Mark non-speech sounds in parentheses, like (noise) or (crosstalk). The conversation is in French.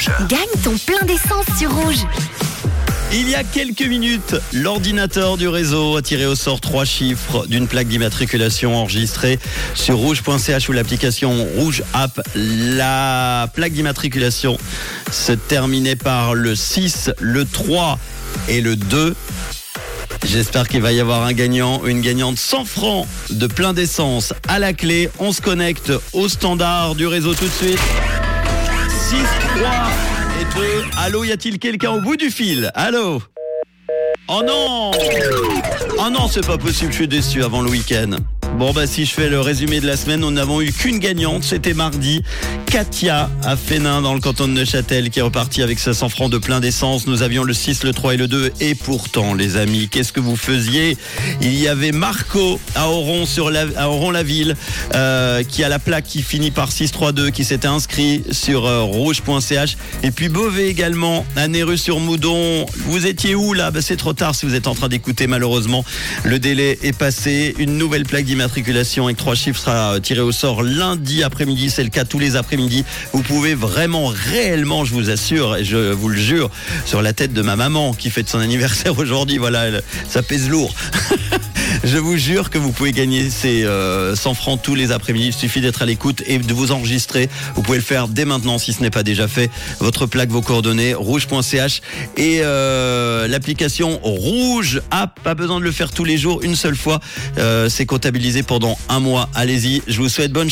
Rouge. Gagne ton plein d'essence sur Rouge. Il y a quelques minutes, l'ordinateur du réseau a tiré au sort trois chiffres d'une plaque d'immatriculation enregistrée sur rouge.ch ou l'application Rouge App. La plaque d'immatriculation se terminait par le 6, le 3 et le 2. J'espère qu'il va y avoir un gagnant, une gagnante 100 francs de plein d'essence à la clé. On se connecte au standard du réseau tout de suite. 6, 3 et 2. Allô, y a-t-il quelqu'un au bout du fil? Allô? Oh non Oh non, c'est pas possible, je suis déçu avant le week-end. Bon bah si je fais le résumé de la semaine, nous n'avons eu qu'une gagnante, c'était mardi. Katia à Fénin dans le canton de Neuchâtel qui est repartie avec 500 francs de plein d'essence. Nous avions le 6, le 3 et le 2 et pourtant les amis, qu'est-ce que vous faisiez? Il y avait Marco à Oron sur la, à Oron la ville euh, qui a la plaque qui finit par 632 qui s'était inscrit sur euh, rouge.ch et puis Beauvais également à Nérus sur Moudon. Vous étiez où là? Bah, C'est trop tard si vous êtes en train d'écouter malheureusement. Le délai est passé. Une nouvelle plaque d'immatriculation avec trois chiffres sera tirée au sort lundi après-midi. C'est le cas tous les après-midi. Vous pouvez vraiment, réellement, je vous assure, et je vous le jure, sur la tête de ma maman qui fête son anniversaire (laughs) aujourd'hui. Voilà, ça pèse lourd. (laughs) Je vous jure que vous pouvez gagner ces euh, 100 francs tous les après-midi. Il suffit d'être à l'écoute et de vous enregistrer. Vous pouvez le faire dès maintenant si ce n'est pas déjà fait. Votre plaque, vos coordonnées, rouge.ch et euh, l'application Rouge App. Pas besoin de le faire tous les jours, une seule fois. Euh, C'est comptabilisé pendant un mois. Allez-y. Je vous souhaite bonne